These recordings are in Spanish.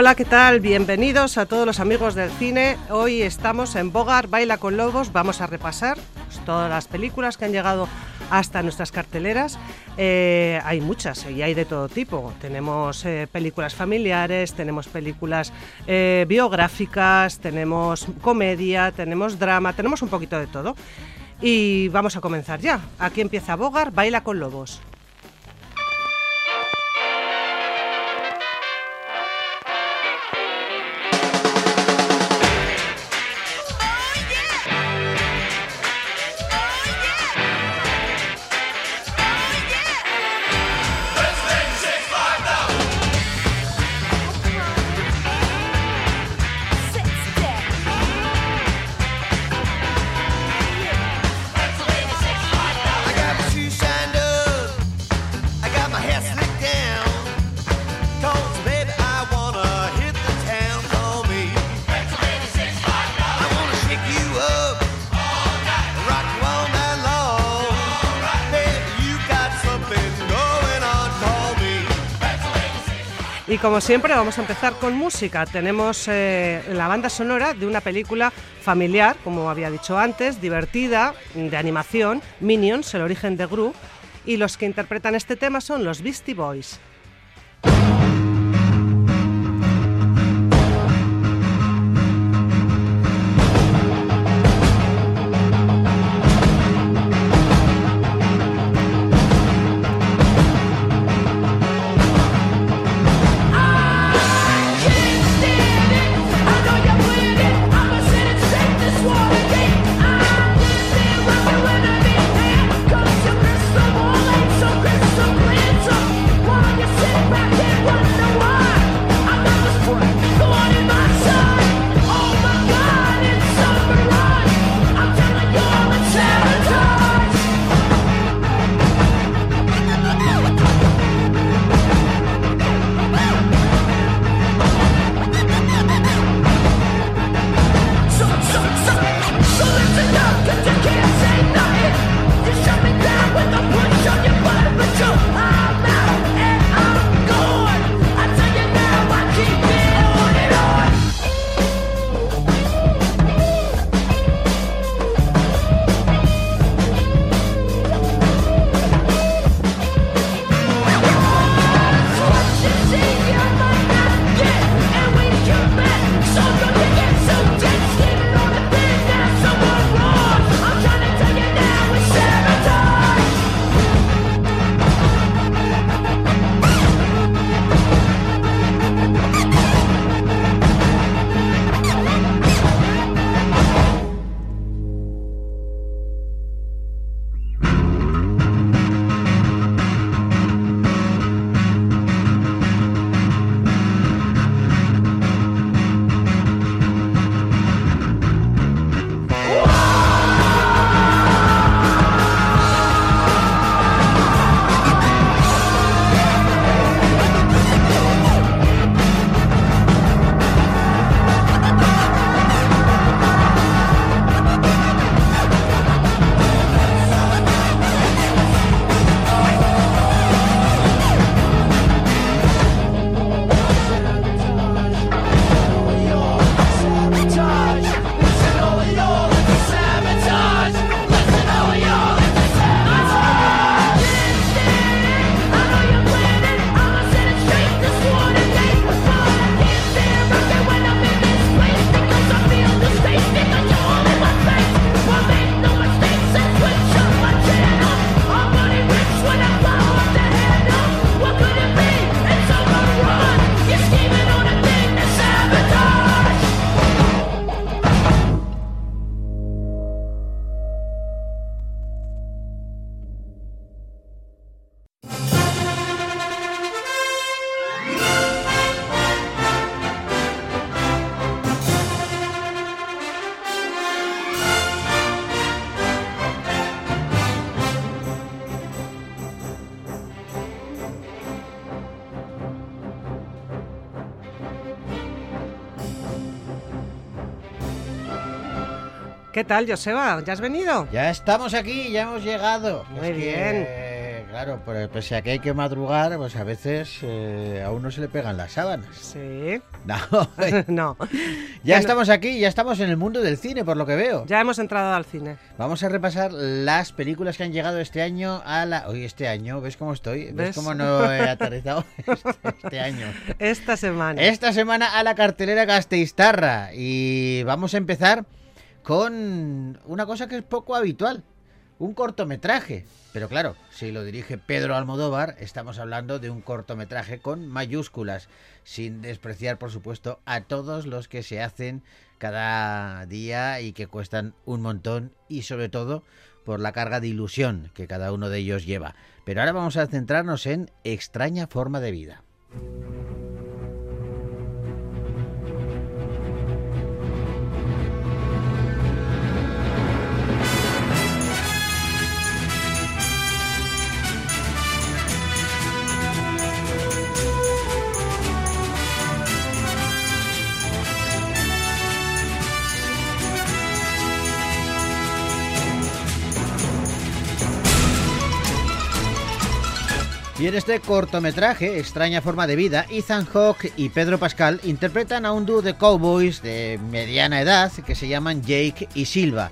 Hola, ¿qué tal? Bienvenidos a todos los amigos del cine. Hoy estamos en Bogar, Baila con Lobos. Vamos a repasar todas las películas que han llegado hasta nuestras carteleras. Eh, hay muchas y hay de todo tipo. Tenemos eh, películas familiares, tenemos películas eh, biográficas, tenemos comedia, tenemos drama, tenemos un poquito de todo. Y vamos a comenzar ya. Aquí empieza Bogar, Baila con Lobos. Como siempre vamos a empezar con música. Tenemos eh, la banda sonora de una película familiar, como había dicho antes, divertida, de animación, Minions, el origen de Gru, y los que interpretan este tema son los Beastie Boys. ¿Qué tal, Joseba? ¿Ya has venido? Ya estamos aquí, ya hemos llegado. Muy bien. claro, pues, pese a que hay que madrugar, pues a veces eh, a uno se le pegan las sábanas. Sí. No, no. ya estamos aquí, ya estamos en el mundo del cine, por lo que veo. Ya hemos entrado al cine. Vamos a repasar las películas que han llegado este año a la... Hoy este año, ¿ves cómo estoy? ¿Ves, ¿Ves? cómo no he aterrizado este, este año? Esta semana. Esta semana a la cartelera Gasteiztarra y vamos a empezar con una cosa que es poco habitual, un cortometraje. Pero claro, si lo dirige Pedro Almodóvar, estamos hablando de un cortometraje con mayúsculas, sin despreciar, por supuesto, a todos los que se hacen cada día y que cuestan un montón y sobre todo por la carga de ilusión que cada uno de ellos lleva. Pero ahora vamos a centrarnos en extraña forma de vida. Y en este cortometraje, Extraña Forma de Vida, Ethan Hawke y Pedro Pascal interpretan a un dúo de cowboys de mediana edad que se llaman Jake y Silva.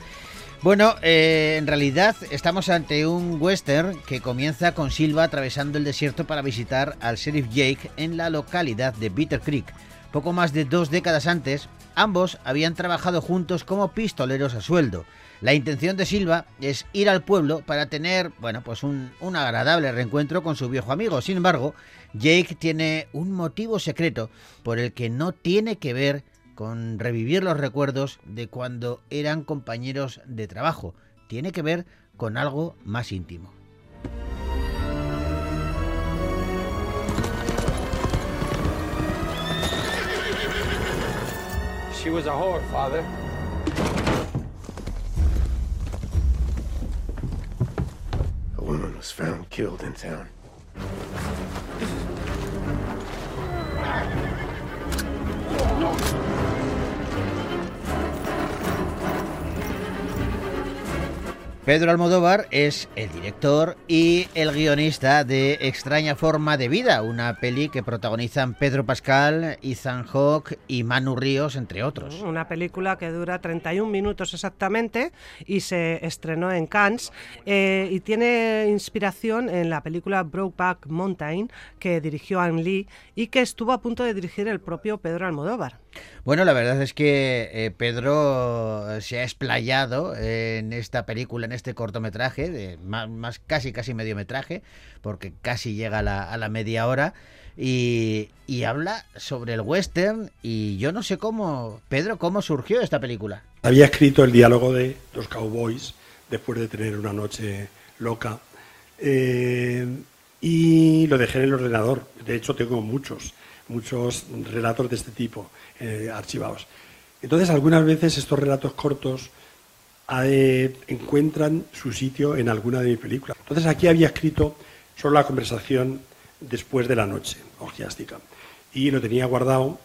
Bueno, eh, en realidad estamos ante un western que comienza con Silva atravesando el desierto para visitar al sheriff Jake en la localidad de Bitter Creek. Poco más de dos décadas antes, ambos habían trabajado juntos como pistoleros a sueldo. La intención de Silva es ir al pueblo para tener, bueno, pues un, un, agradable reencuentro con su viejo amigo. Sin embargo, Jake tiene un motivo secreto por el que no tiene que ver con revivir los recuerdos de cuando eran compañeros de trabajo. Tiene que ver con algo más íntimo. She was a whore, father. A woman was found killed in town. Pedro Almodóvar es el director y el guionista de Extraña Forma de Vida, una peli que protagonizan Pedro Pascal, Ethan Hawke y Manu Ríos, entre otros. Una película que dura 31 minutos exactamente y se estrenó en Cannes eh, y tiene inspiración en la película Brokeback Mountain que dirigió Ang Lee y que estuvo a punto de dirigir el propio Pedro Almodóvar. Bueno, la verdad es que eh, Pedro se ha explayado en esta película, en este cortometraje, de más, más casi casi mediometraje, porque casi llega a la, a la media hora, y, y, habla sobre el western, y yo no sé cómo, Pedro, cómo surgió esta película. Había escrito el diálogo de los cowboys después de tener una noche loca, eh, y lo dejé en el ordenador, de hecho tengo muchos muchos relatos de este tipo eh, archivados. Entonces, algunas veces estos relatos cortos eh, encuentran su sitio en alguna de mis películas. Entonces, aquí había escrito solo la conversación después de la noche orgiástica y lo tenía guardado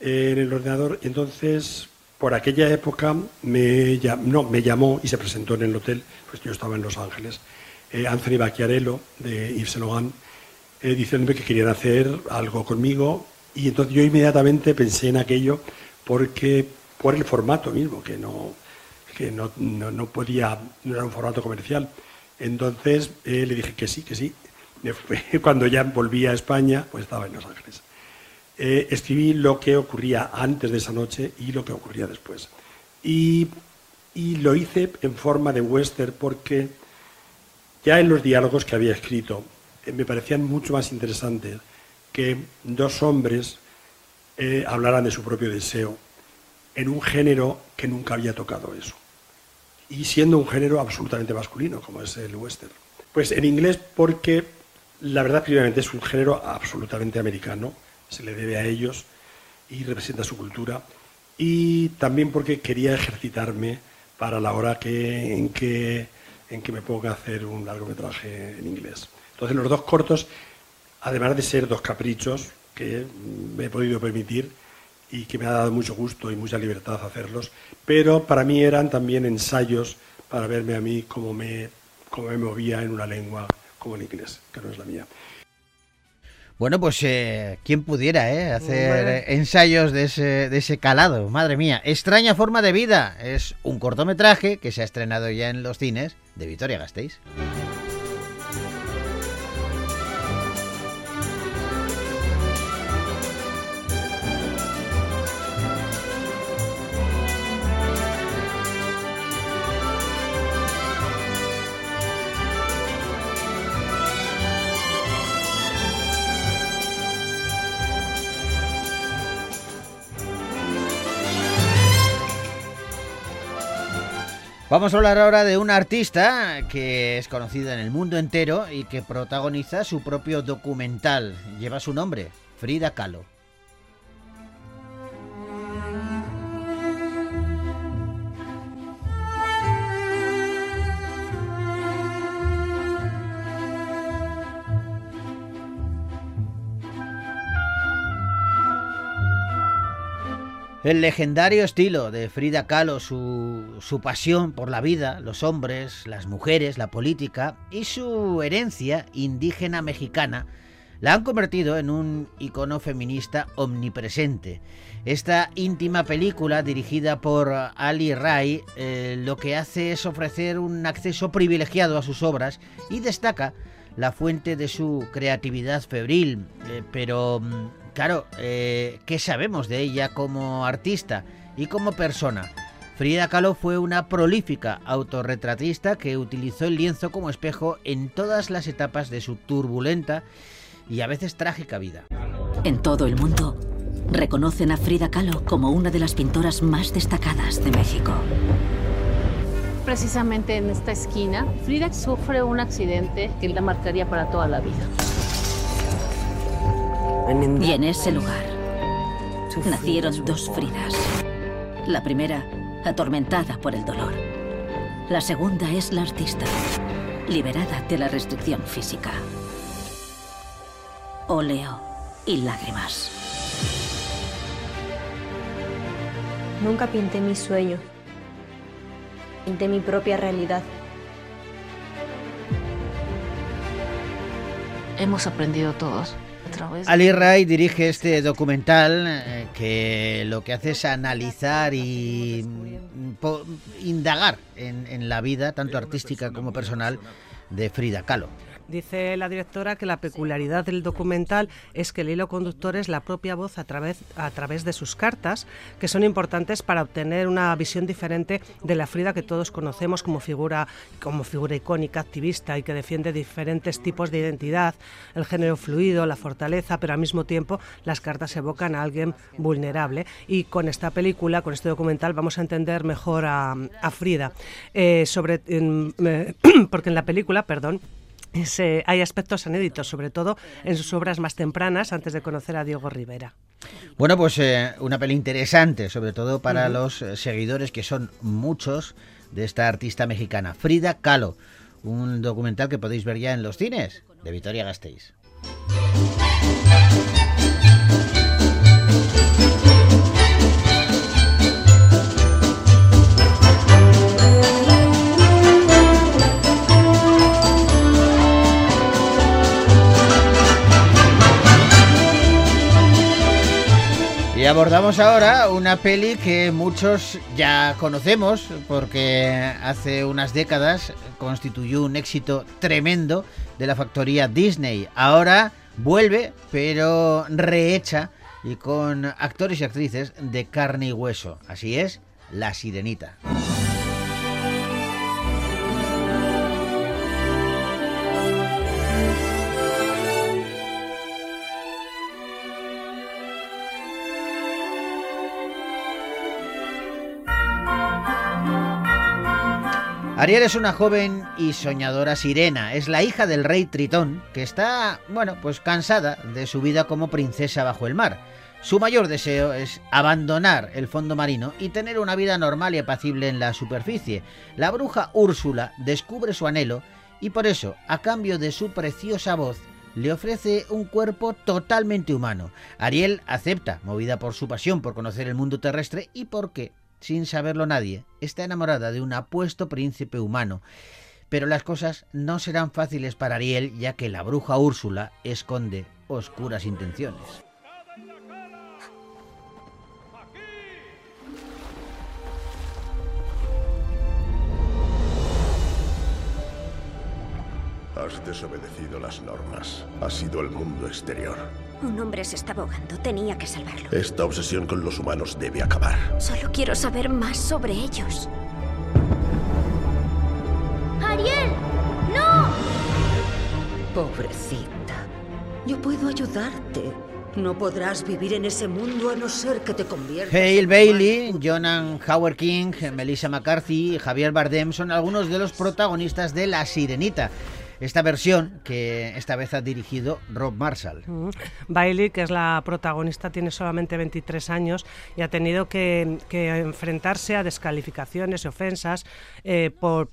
en el ordenador. Entonces, por aquella época me, no, me llamó y se presentó en el hotel, pues yo estaba en Los Ángeles, eh, Anthony Bacchiarello de Yves Saint Laurent, eh, diciéndome que querían hacer algo conmigo y entonces yo inmediatamente pensé en aquello porque por el formato mismo, que no, que no, no, no podía, no era un formato comercial. Entonces eh, le dije que sí, que sí. Cuando ya volví a España, pues estaba en Los Ángeles. Eh, escribí lo que ocurría antes de esa noche y lo que ocurría después. Y, y lo hice en forma de western porque ya en los diálogos que había escrito me parecían mucho más interesantes que dos hombres eh, hablaran de su propio deseo en un género que nunca había tocado eso. Y siendo un género absolutamente masculino, como es el western. Pues en inglés porque la verdad primeramente es un género absolutamente americano, se le debe a ellos y representa su cultura. Y también porque quería ejercitarme para la hora que, en, que, en que me ponga a hacer un largometraje en inglés. Entonces los dos cortos, además de ser dos caprichos que me he podido permitir y que me ha dado mucho gusto y mucha libertad hacerlos, pero para mí eran también ensayos para verme a mí cómo me, cómo me movía en una lengua como el inglés, que no es la mía. Bueno, pues eh, quién pudiera eh, hacer ensayos de ese, de ese calado, madre mía. Extraña forma de vida es un cortometraje que se ha estrenado ya en los cines de Vitoria Gasteiz. Vamos a hablar ahora de una artista que es conocida en el mundo entero y que protagoniza su propio documental. Lleva su nombre, Frida Kahlo. El legendario estilo de Frida Kahlo, su, pasión por la vida, los hombres, las mujeres, la política y su herencia indígena mexicana la han convertido en un icono feminista omnipresente. Esta íntima película, dirigida por Ali Rai, eh, lo que hace es ofrecer un acceso privilegiado a sus obras y destaca la fuente de su creatividad febril, eh, pero mm, Claro, eh, ¿qué sabemos de ella como artista y como persona? Frida Kahlo fue una prolífica autorretratista que utilizó el lienzo como espejo en todas las etapas de su turbulenta y a veces trágica vida. En todo el mundo reconocen a Frida Kahlo como una de las pintoras más destacadas de México. Precisamente en esta esquina, Frida sufre un accidente que la marcaría para toda la vida. Y en ese lugar nacieron dos Fridas. La primera, atormentada por el dolor. La segunda es la artista, liberada de la restricción física. Óleo y lágrimas. Nunca pinté mi sueño. Pinté mi propia realidad. Hemos aprendido todos Ali Ray dirige este documental eh, que lo que hace es analizar y mm, indagar en la vida, tanto artística como personal, de Frida Kahlo. Dice la directora que la peculiaridad del documental es que el hilo conductor es la propia voz a través, a través de sus cartas, que son importantes para obtener una visión diferente de la Frida que todos conocemos como figura, como figura icónica, activista y que defiende diferentes tipos de identidad, el género fluido, la fortaleza, pero al mismo tiempo las cartas evocan a alguien vulnerable. Y con esta película, con este documental, vamos a entender mejor a, Frida. Eh, sobre, porque en la película, perdón, hay aspectos inéditos, sobre todo en sus obras más tempranas, antes de conocer a Diego Rivera. Bueno, pues eh, una peli interesante, sobre todo para los eh, seguidores, que son muchos, de esta artista mexicana, Frida Kahlo. Un documental que podéis ver ya en los cines de Vitoria Gasteiz. Y abordamos ahora una peli que muchos ya conocemos porque hace unas décadas constituyó un éxito tremendo de la factoría Disney. Ahora vuelve, pero rehecha y con actores y actrices de carne y hueso. Así es, La Sirenita. Ariel es una joven y soñadora sirena. Es la hija del rey Tritón, que está, bueno, pues cansada de su vida como princesa bajo el mar. Su mayor deseo es abandonar el fondo marino y tener una vida normal y apacible en la superficie. La bruja Úrsula descubre su anhelo y por eso, a cambio de su preciosa voz, le ofrece un cuerpo totalmente humano. Ariel acepta, movida por su pasión por conocer el mundo terrestre y porque sin saberlo nadie, está enamorada de un apuesto príncipe humano. Pero las cosas no serán fáciles para Ariel ya que la bruja Úrsula esconde oscuras intenciones. Has desobedecido las normas. Ha sido el mundo exterior. Un hombre se está ahogando. Tenía que salvarlo. Esta obsesión con los humanos debe acabar. Solo quiero saber más sobre ellos. ¡Ariel! ¡No! Pobrecita. Yo puedo ayudarte. No podrás vivir en ese mundo a no ser que te conviertas. Hale Bailey, Jonan Howard King, Melissa McCarthy y Javier Bardem son algunos de los protagonistas de La Sirenita esta versión que esta vez ha dirigido Rob Marshall. Mm. Bailey, que es la protagonista, tiene solamente 23 años y ha tenido que, enfrentarse a descalificaciones y ofensas eh, por,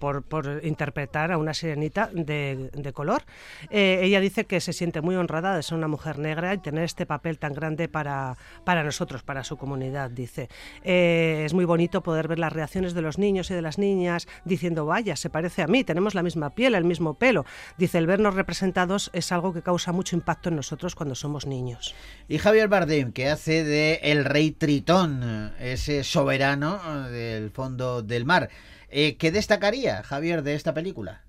interpretar a una sirenita de, color. Eh, ella dice que se siente muy honrada de ser una mujer negra y tener este papel tan grande para, para nosotros, para su comunidad, dice. Eh, es muy bonito poder ver las reacciones de los niños y de las niñas diciendo, vaya, se parece a mí, tenemos la misma piel, el mismo pelo. Dice, el vernos representados es algo que causa mucho impacto en nosotros cuando somos niños. Y Javier Bardem, que hace de el rey Tritón, ese soberano del fondo del mar. Eh, ¿Qué destacaría, Javier, de esta película?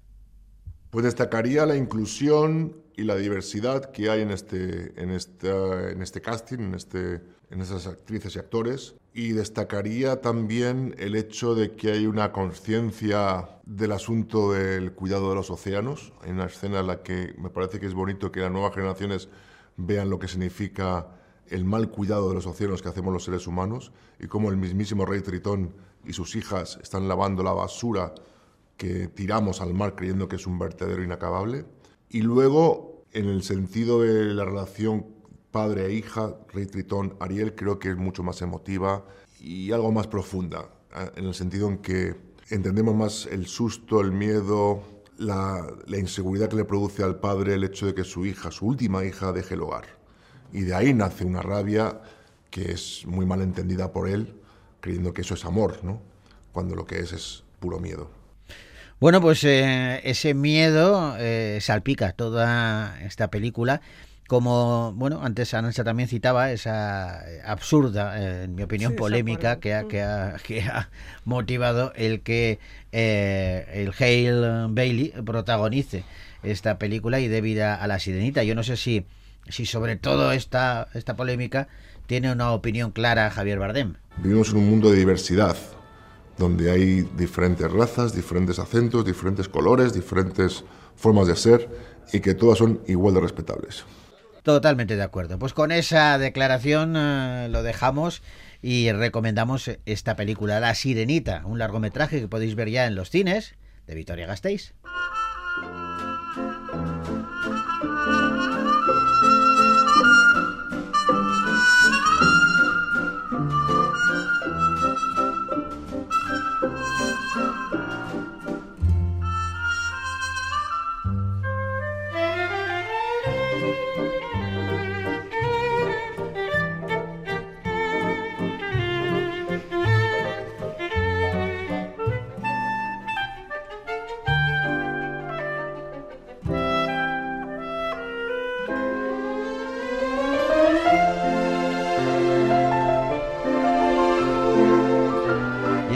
Pues destacaría la inclusión y la diversidad que hay en este, en en este casting, en, este, en estas actrices y actores. Y destacaría también el hecho de que hay una conciencia del asunto del cuidado de los océanos. Hay una escena en la que me parece que es bonito que las nuevas generaciones vean lo que significa el mal cuidado de los océanos que hacemos los seres humanos y cómo el mismísimo rey Tritón y sus hijas están lavando la basura que tiramos al mar creyendo que es un vertedero inacabable. Y luego, en el sentido de la relación padre e hija, Rey Tritón, Ariel, creo que es mucho más emotiva y algo más profunda, en el sentido en que entendemos más el susto, el miedo, la, la, inseguridad que le produce al padre el hecho de que su hija, su última hija, deje el hogar. Y de ahí nace una rabia que es muy mal entendida por él, creyendo que eso es amor, ¿no? cuando lo que es es puro miedo. Bueno, pues eh, ese miedo eh, salpica toda esta película. Como, bueno, antes Anansa también citaba esa absurda, eh, en mi opinión, polémica que ha, que, ha, que ha motivado el que el Hale Bailey protagonice esta película y dé vida a la sirenita. Yo no sé si, si sobre todo esta, esta polémica tiene una opinión clara Javier Bardem. Vivimos en un mundo de diversidad donde hay diferentes razas, diferentes acentos, diferentes colores, diferentes formas de ser y que todas son igual de respetables. Totalmente de acuerdo. Pues con esa declaración eh, lo dejamos y recomendamos esta película, La Sirenita, un largometraje que podéis ver ya en los cines de Victoria Gasteiz.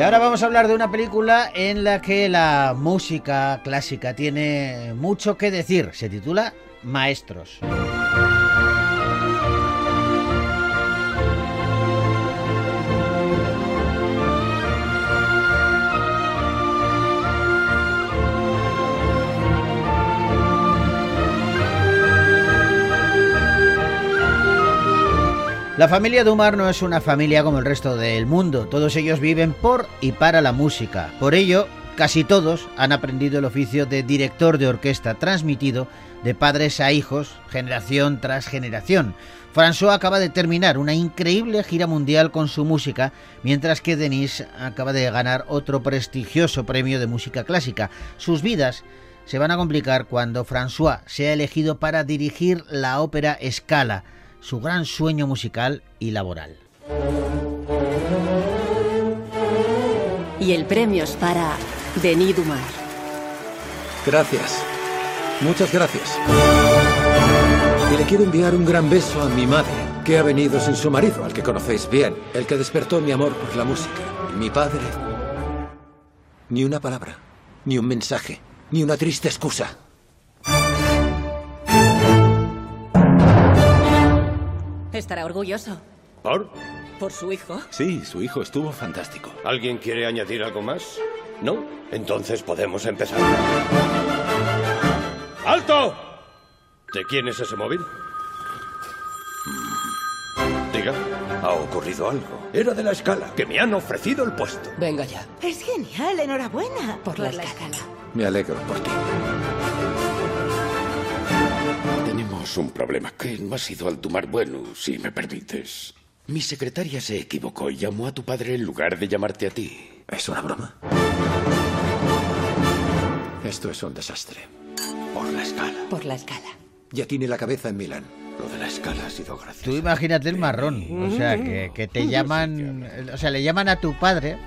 Ahora vamos a hablar de una película en la que la música clásica tiene mucho que decir. Se titula Maestros. La familia Dumar no es una familia como el resto del mundo, todos ellos viven por y para la música. Por ello, casi todos han aprendido el oficio de director de orquesta transmitido de padres a hijos, generación tras generación. François acaba de terminar una increíble gira mundial con su música, mientras que Denis acaba de ganar otro prestigioso premio de música clásica. Sus vidas se van a complicar cuando François sea elegido para dirigir la ópera Scala su gran sueño musical y laboral. Y el premio es para Denis Dumar. Gracias. Muchas gracias. Y le quiero enviar un gran beso a mi madre, que ha venido sin su marido, al que conocéis bien, el que despertó mi amor por la música. Y mi padre... Ni una palabra, ni un mensaje, ni una triste excusa. Estará orgulloso. ¿Por? ¿Por su hijo? Sí, su hijo estuvo fantástico. ¿Alguien quiere añadir algo más? ¿No? Entonces podemos empezar. ¡Alto! ¿De quién es ese móvil? Diga. Ha ocurrido algo. Era de la escala, que me han ofrecido el puesto. Venga ya. Es genial, enhorabuena. Por, la, escala. Me alegro por ti. Tenemos un problema que no ha sido al tomar bueno, si me permites. Mi secretaria se equivocó y llamó a tu padre en lugar de llamarte a ti. ¿Es una broma? Esto es un desastre. Por la escala. Por la escala. Ya tiene la cabeza en Milán. Lo de la escala ha sido gracioso. Tú imagínate el marrón. O sea, que, que te llaman. O sea, le llaman a tu padre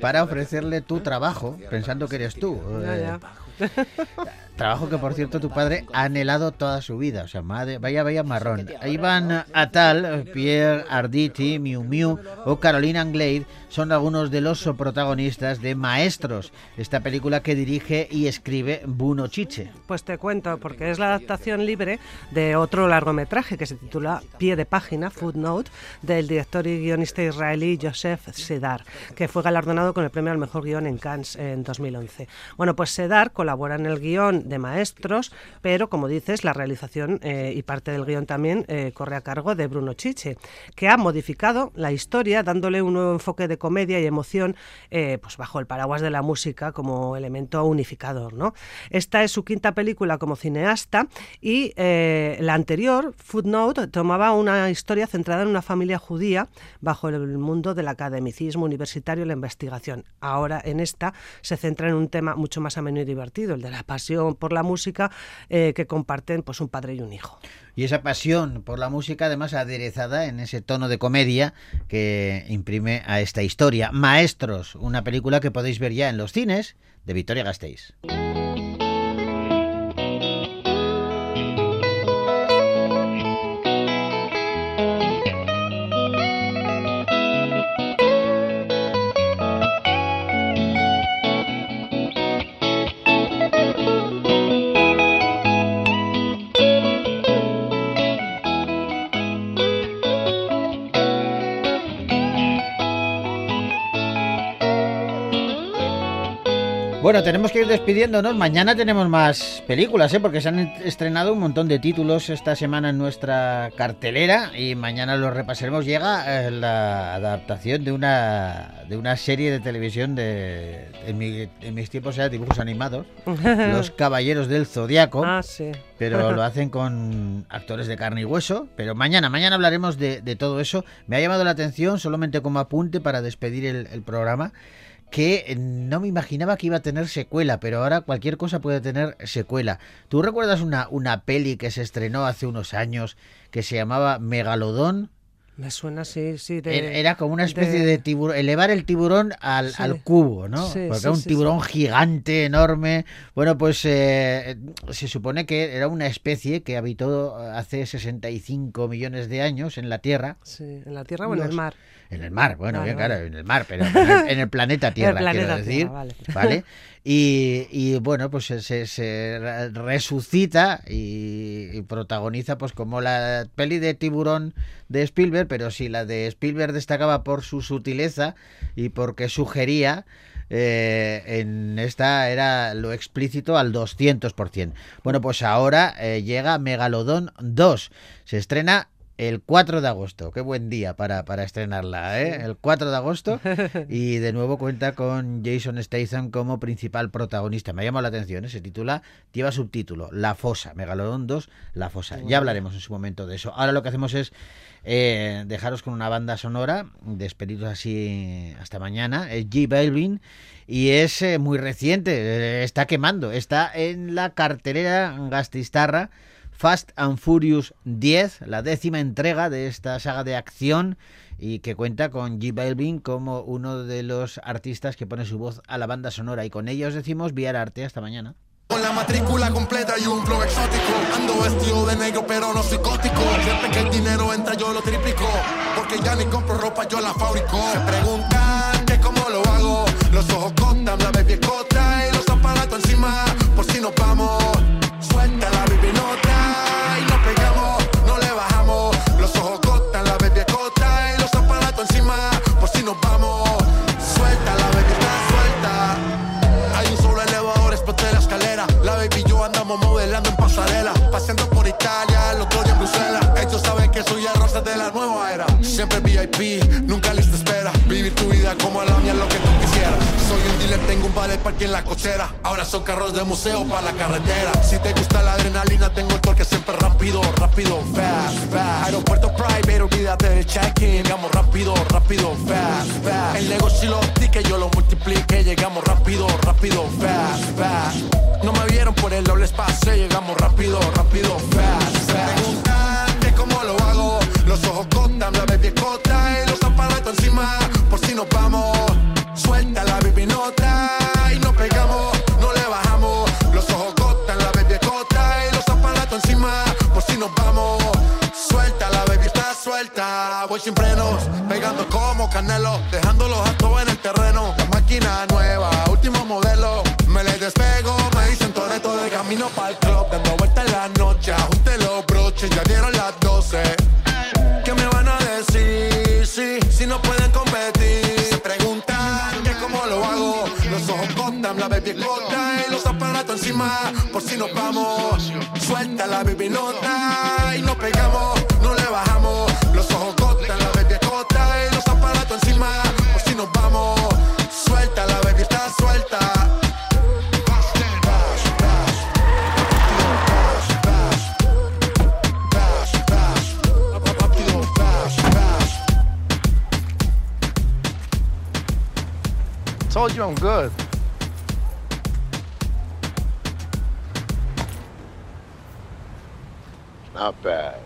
para ofrecerle tu trabajo, pensando que eres tú. Ya, ya. Trabajo que, por cierto, tu padre ha anhelado toda su vida. O sea, madre, vaya, vaya marrón. Iván Atal, Pierre Arditi, Miu Miu o Carolina Anglade son algunos de los protagonistas de Maestros, esta película que dirige y escribe Buno Chiche. Pues te cuento, porque es la adaptación libre de otro largometraje que se titula Pie de página, Footnote, del director y guionista israelí Joseph Sedar, que fue galardonado con el premio al mejor guion en Cannes en 2011. Bueno, pues Sedar colabora en el guion de Maestros, pero como dices, la realización eh, y parte del guion también eh, corre a cargo de Bruno Chiche, que ha modificado la historia dándole un nuevo enfoque de comedia y emoción eh, pues bajo el paraguas de la música como elemento unificador. ¿no? Esta es su quinta película como cineasta y eh, la anterior, Footnote, tomaba una historia centrada en una familia judía bajo el mundo del academicismo universitario y la investigación. Ahora en esta se centra en un tema mucho más ameno y divertido, el de la pasión por la música eh, que comparten pues un padre y un hijo. Y esa pasión por la música, además, aderezada en ese tono de comedia que imprime a esta historia. Maestros, una película que podéis ver ya en los cines de Victoria Gasteiz. Bueno, tenemos que ir despidiéndonos. Mañana tenemos más películas, ¿eh? porque se han estrenado un montón de títulos esta semana en nuestra cartelera y mañana los repasaremos. Llega eh, la adaptación de una de una serie de televisión de en, mi- en mis tiempos era dibujos animados, Los Caballeros del Zodiaco. Ah, sí. Pero lo hacen con actores de carne y hueso. Pero mañana, mañana hablaremos de, de todo eso. Me ha llamado la atención, solamente como apunte para despedir el, el programa, que eh, no me imaginaba que iba a tener secuela, pero ahora cualquier cosa puede tener secuela. ¿Tú recuerdas una, una peli que se estrenó hace unos años que se llamaba Megalodón? Me suena así, sí. De, Era- como una especie de, tiburón, elevar el tiburón al, Sí. al cubo, ¿no? Sí, Porque sí, era un sí, tiburón sí. gigante, enorme. Bueno, pues eh, se supone que era una especie que habitó hace 65 millones de años en la Tierra. Sí, en la tierra o en el mar. En el mar, bueno, Vale, bien, claro, en el mar, pero en el, en el planeta Tierra, El planeta quiero decir. Tierra, vale. ¿vale? Y, y, bueno, pues se, se- se re- resucita y, y protagoniza pues como la peli de tiburón de Spielberg, pero si la de Spielberg destacaba por su sutileza y porque sugería eh, en esta era lo explícito al 200%. Bueno, pues ahora eh, llega Megalodón 2. Se estrena el 4 de agosto. Qué buen día para, para estrenarla, ¿eh? El 4 de agosto. Y de nuevo cuenta con Jason Statham como principal protagonista. Me ha llamado la atención, ¿eh? se titula, lleva subtítulo, La Fosa, Megalodón 2, La Fosa. Ya hablaremos en su momento de eso. Ahora lo que hacemos es eh, dejaros con una banda sonora, despediros así hasta mañana. Es G. Balvin y es eh, muy reciente, eh, está quemando, está en la cartelera Gastistarra. Fast and Furious 10, la décima entrega de esta saga de acción y que cuenta con G. Balvin como uno de los artistas que pone su voz a la banda sonora. Y con ellos decimos Viar Arte. Hasta mañana. matrícula completa y un flow exótico. Ando vestido de negro, pero no psicótico. Siempre que el dinero entra, yo lo triplico. Porque ya ni compro ropa, yo la fabrico. Se preguntan que cómo lo hago. Los ojos contan, la baby cota y los aparatos encima. Por si nos vamos, VIP, nunca lista espera. Vivir tu vida como la mía lo que tú quisieras. Soy un dealer, tengo un ballet parque en la cochera. Ahora son carros de museo para la carretera. Si te gusta la adrenalina, tengo el torque siempre rápido, rápido, fast, fast. Aeropuerto private, olvídate del check-in. Llegamos rápido, rápido, fast, fast. El negocio lo optique, yo lo multiplique. Llegamos rápido, rápido, fast, fast. No me vieron por el doble espacio, llegamos rápido, rápido, fast, fast. Los ojos cortan, la baby cota y los aparatos encima. Por si nos vamos, suelta la baby nota y nos pegamos, no le bajamos. Los ojos cortan, la baby cota y los aparatos encima. Por si nos vamos, suelta la baby está suelta. Voy sin frenos, pegando como canelo, y los aparatos encima. Por si nos vamos, suelta la baby nota y nos pegamos, no le bajamos. Los ojos cortan, la baby corta y los aparatos encima. Por si nos vamos, suelta la baby está suelta. Told you I'm good. Not bad.